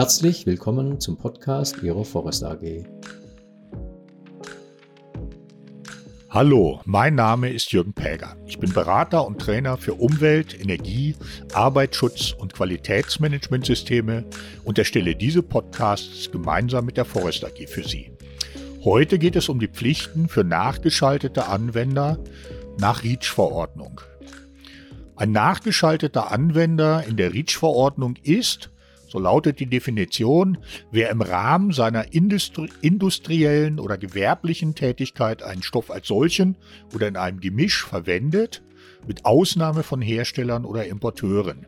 Herzlich willkommen zum Podcast Ihrer Forest AG. Hallo, mein Name ist Jürgen Päger. Ich bin Berater und Trainer für Umwelt, Energie, Arbeitsschutz und Qualitätsmanagementsysteme und erstelle diese Podcasts gemeinsam mit der Forest AG für Sie. Heute geht es um die Pflichten für nachgeschaltete Anwender nach REACH-Verordnung. Ein nachgeschalteter Anwender in der REACH-Verordnung ist, so lautet die Definition, wer im Rahmen seiner Industri industriellen oder gewerblichen Tätigkeit einen Stoff als solchen oder in einem Gemisch verwendet, mit Ausnahme von Herstellern oder Importeuren.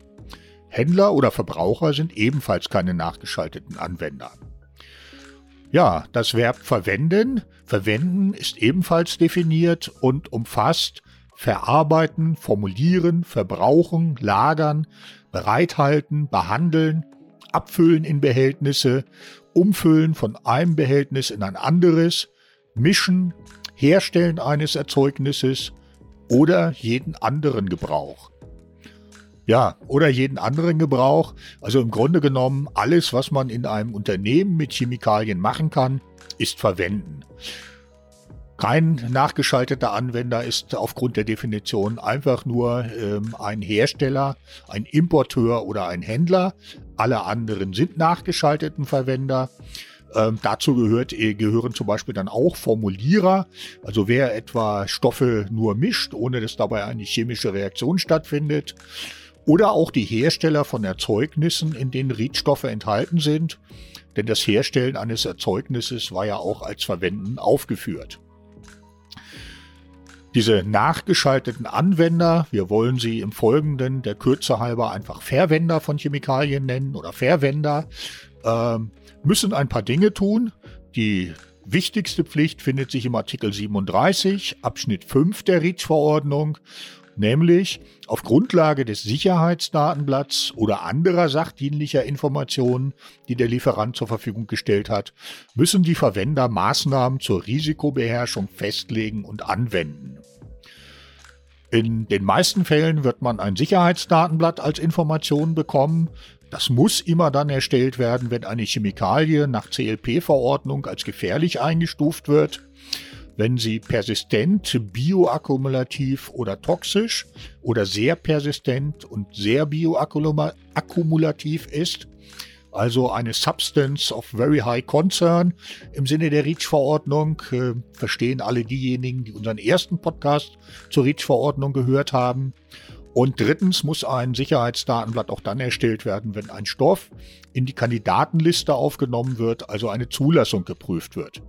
Händler oder Verbraucher sind ebenfalls keine nachgeschalteten Anwender. Ja, das Verb verwenden, verwenden ist ebenfalls definiert und umfasst verarbeiten, formulieren, verbrauchen, lagern, bereithalten, behandeln, Abfüllen in Behältnisse, Umfüllen von einem Behältnis in ein anderes, Mischen, Herstellen eines Erzeugnisses oder jeden anderen Gebrauch. Ja, oder jeden anderen Gebrauch. Also im Grunde genommen alles, was man in einem Unternehmen mit Chemikalien machen kann, ist verwenden. Kein nachgeschalteter Anwender ist aufgrund der Definition einfach nur ähm, ein Hersteller, ein Importeur oder ein Händler. Alle anderen sind nachgeschalteten Verwender. Ähm, dazu gehört, äh, gehören zum Beispiel dann auch Formulierer, also wer etwa Stoffe nur mischt, ohne dass dabei eine chemische Reaktion stattfindet. Oder auch die Hersteller von Erzeugnissen, in denen Riedstoffe enthalten sind. Denn das Herstellen eines Erzeugnisses war ja auch als Verwenden aufgeführt. Diese nachgeschalteten Anwender, wir wollen sie im Folgenden der Kürze halber einfach Verwender von Chemikalien nennen oder Verwender, äh, müssen ein paar Dinge tun. Die wichtigste Pflicht findet sich im Artikel 37 Abschnitt 5 der REACH-Verordnung nämlich auf Grundlage des Sicherheitsdatenblatts oder anderer sachdienlicher Informationen, die der Lieferant zur Verfügung gestellt hat, müssen die Verwender Maßnahmen zur Risikobeherrschung festlegen und anwenden. In den meisten Fällen wird man ein Sicherheitsdatenblatt als Information bekommen. Das muss immer dann erstellt werden, wenn eine Chemikalie nach CLP-Verordnung als gefährlich eingestuft wird wenn sie persistent, bioakkumulativ oder toxisch oder sehr persistent und sehr bioakkumulativ ist, also eine Substance of very high concern im Sinne der REACH-Verordnung, äh, verstehen alle diejenigen, die unseren ersten Podcast zur REACH-Verordnung gehört haben. Und drittens muss ein Sicherheitsdatenblatt auch dann erstellt werden, wenn ein Stoff in die Kandidatenliste aufgenommen wird, also eine Zulassung geprüft wird.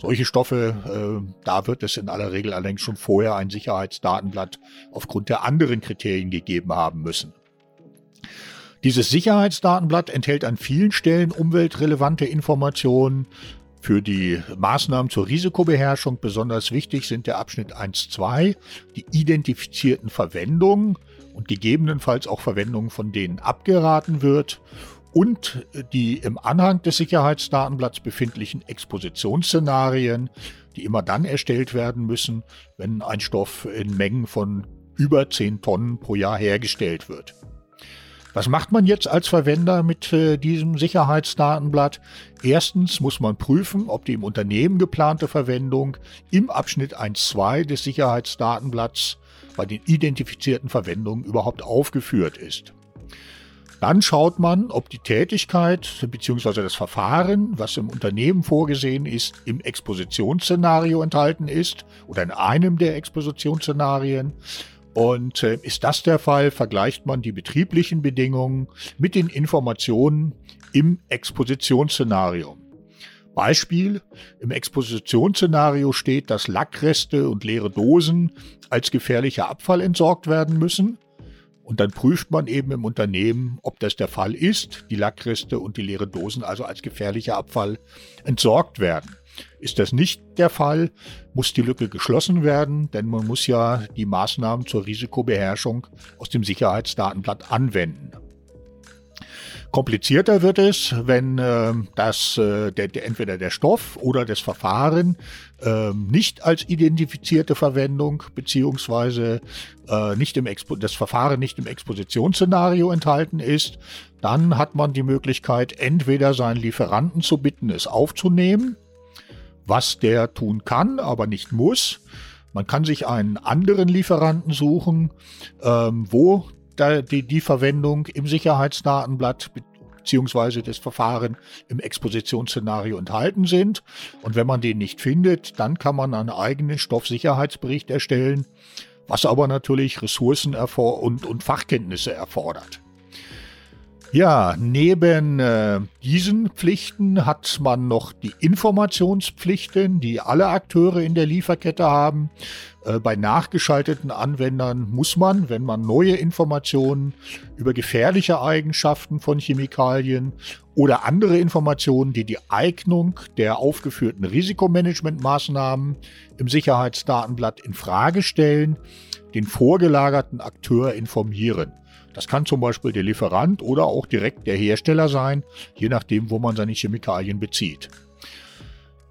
Solche Stoffe, äh, da wird es in aller Regel allerdings schon vorher ein Sicherheitsdatenblatt aufgrund der anderen Kriterien gegeben haben müssen. Dieses Sicherheitsdatenblatt enthält an vielen Stellen umweltrelevante Informationen. Für die Maßnahmen zur Risikobeherrschung besonders wichtig sind der Abschnitt 1.2, die identifizierten Verwendungen und gegebenenfalls auch Verwendungen, von denen abgeraten wird und die im Anhang des Sicherheitsdatenblatts befindlichen Expositionsszenarien, die immer dann erstellt werden müssen, wenn ein Stoff in Mengen von über 10 Tonnen pro Jahr hergestellt wird. Was macht man jetzt als Verwender mit äh, diesem Sicherheitsdatenblatt? Erstens muss man prüfen, ob die im Unternehmen geplante Verwendung im Abschnitt 1.2 des Sicherheitsdatenblatts bei den identifizierten Verwendungen überhaupt aufgeführt ist. Dann schaut man, ob die Tätigkeit bzw. das Verfahren, was im Unternehmen vorgesehen ist, im Expositionsszenario enthalten ist oder in einem der Expositionsszenarien. Und äh, ist das der Fall, vergleicht man die betrieblichen Bedingungen mit den Informationen im Expositionsszenario. Beispiel, im Expositionsszenario steht, dass Lackreste und leere Dosen als gefährlicher Abfall entsorgt werden müssen. Und dann prüft man eben im Unternehmen, ob das der Fall ist, die Lackreste und die leere Dosen also als gefährlicher Abfall entsorgt werden. Ist das nicht der Fall, muss die Lücke geschlossen werden, denn man muss ja die Maßnahmen zur Risikobeherrschung aus dem Sicherheitsdatenblatt anwenden. Komplizierter wird es, wenn äh, das, äh, der, der, entweder der Stoff oder das Verfahren äh, nicht als identifizierte Verwendung beziehungsweise äh, nicht im Expo das Verfahren nicht im Expositionsszenario enthalten ist. Dann hat man die Möglichkeit, entweder seinen Lieferanten zu bitten, es aufzunehmen, was der tun kann, aber nicht muss. Man kann sich einen anderen Lieferanten suchen, ähm, wo die, die Verwendung im Sicherheitsdatenblatt beziehungsweise das Verfahren im Expositionsszenario enthalten sind. Und wenn man den nicht findet, dann kann man einen eigenen Stoffsicherheitsbericht erstellen, was aber natürlich Ressourcen und, und Fachkenntnisse erfordert. Ja, neben äh, diesen Pflichten hat man noch die Informationspflichten, die alle Akteure in der Lieferkette haben. Äh, bei nachgeschalteten Anwendern muss man, wenn man neue Informationen über gefährliche Eigenschaften von Chemikalien oder andere Informationen, die die Eignung der aufgeführten Risikomanagementmaßnahmen im Sicherheitsdatenblatt in Frage stellen, den vorgelagerten Akteur informieren. Das kann zum Beispiel der Lieferant oder auch direkt der Hersteller sein, je nachdem, wo man seine Chemikalien bezieht.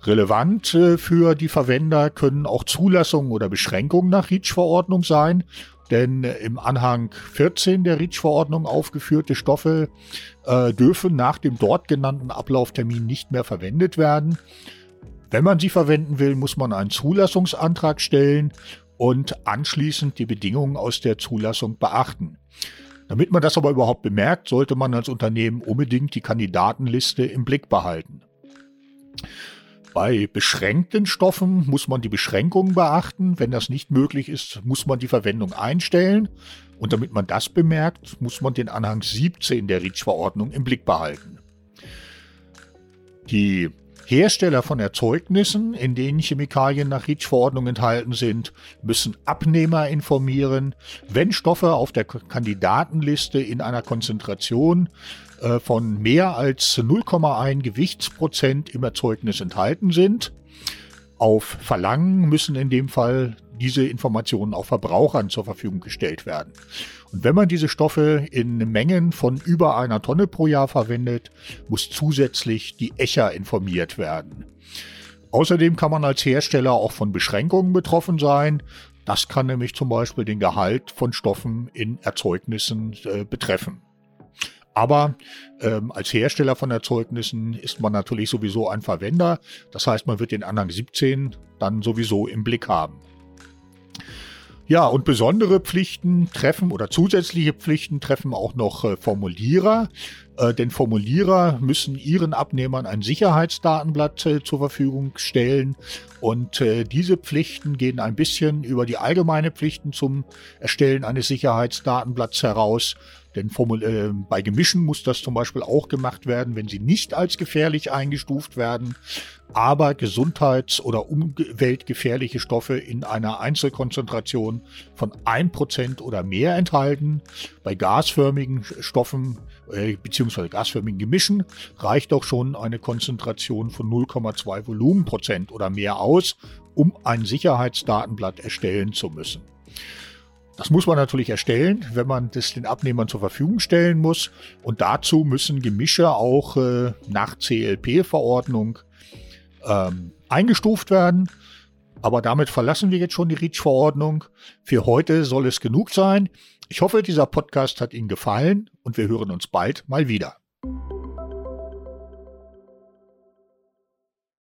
Relevant äh, für die Verwender können auch Zulassungen oder Beschränkungen nach REACH-Verordnung sein, denn im Anhang 14 der REACH-Verordnung aufgeführte Stoffe äh, dürfen nach dem dort genannten Ablauftermin nicht mehr verwendet werden. Wenn man sie verwenden will, muss man einen Zulassungsantrag stellen und anschließend die Bedingungen aus der Zulassung beachten. Damit man das aber überhaupt bemerkt, sollte man als Unternehmen unbedingt die Kandidatenliste im Blick behalten. Bei beschränkten Stoffen muss man die Beschränkungen beachten. Wenn das nicht möglich ist, muss man die Verwendung einstellen. Und damit man das bemerkt, muss man den Anhang 17 der REACH-Verordnung im Blick behalten. Die Hersteller von Erzeugnissen, in denen Chemikalien nach REACH-Verordnung enthalten sind, müssen Abnehmer informieren, wenn Stoffe auf der Kandidatenliste in einer Konzentration äh, von mehr als 0,1 Gewichtsprozent im Erzeugnis enthalten sind. Auf Verlangen müssen in dem Fall diese Informationen auch Verbrauchern zur Verfügung gestellt werden. Und wenn man diese Stoffe in Mengen von über einer Tonne pro Jahr verwendet, muss zusätzlich die ECHA informiert werden. Außerdem kann man als Hersteller auch von Beschränkungen betroffen sein. Das kann nämlich zum Beispiel den Gehalt von Stoffen in Erzeugnissen äh, betreffen. Aber ähm, als Hersteller von Erzeugnissen ist man natürlich sowieso ein Verwender. Das heißt, man wird den Anhang 17 dann sowieso im Blick haben. Ja, und besondere Pflichten treffen oder zusätzliche Pflichten treffen auch noch äh, Formulierer. Äh, denn Formulierer müssen ihren Abnehmern ein Sicherheitsdatenblatt äh, zur Verfügung stellen. Und diese Pflichten gehen ein bisschen über die allgemeine Pflichten zum Erstellen eines Sicherheitsdatenblatts heraus. Denn Formul äh, bei Gemischen muss das zum Beispiel auch gemacht werden, wenn sie nicht als gefährlich eingestuft werden, aber gesundheits- oder umweltgefährliche Stoffe in einer Einzelkonzentration von 1% oder mehr enthalten. Bei gasförmigen Stoffen äh, bzw. gasförmigen Gemischen reicht auch schon eine Konzentration von 0,2 Volumenprozent oder mehr aus, um ein Sicherheitsdatenblatt erstellen zu müssen. Das muss man natürlich erstellen, wenn man das den Abnehmern zur Verfügung stellen muss. Und dazu müssen Gemische auch äh, nach CLP-Verordnung ähm, eingestuft werden. Aber damit verlassen wir jetzt schon die REACH-Verordnung. Für heute soll es genug sein. Ich hoffe, dieser Podcast hat Ihnen gefallen und wir hören uns bald mal wieder.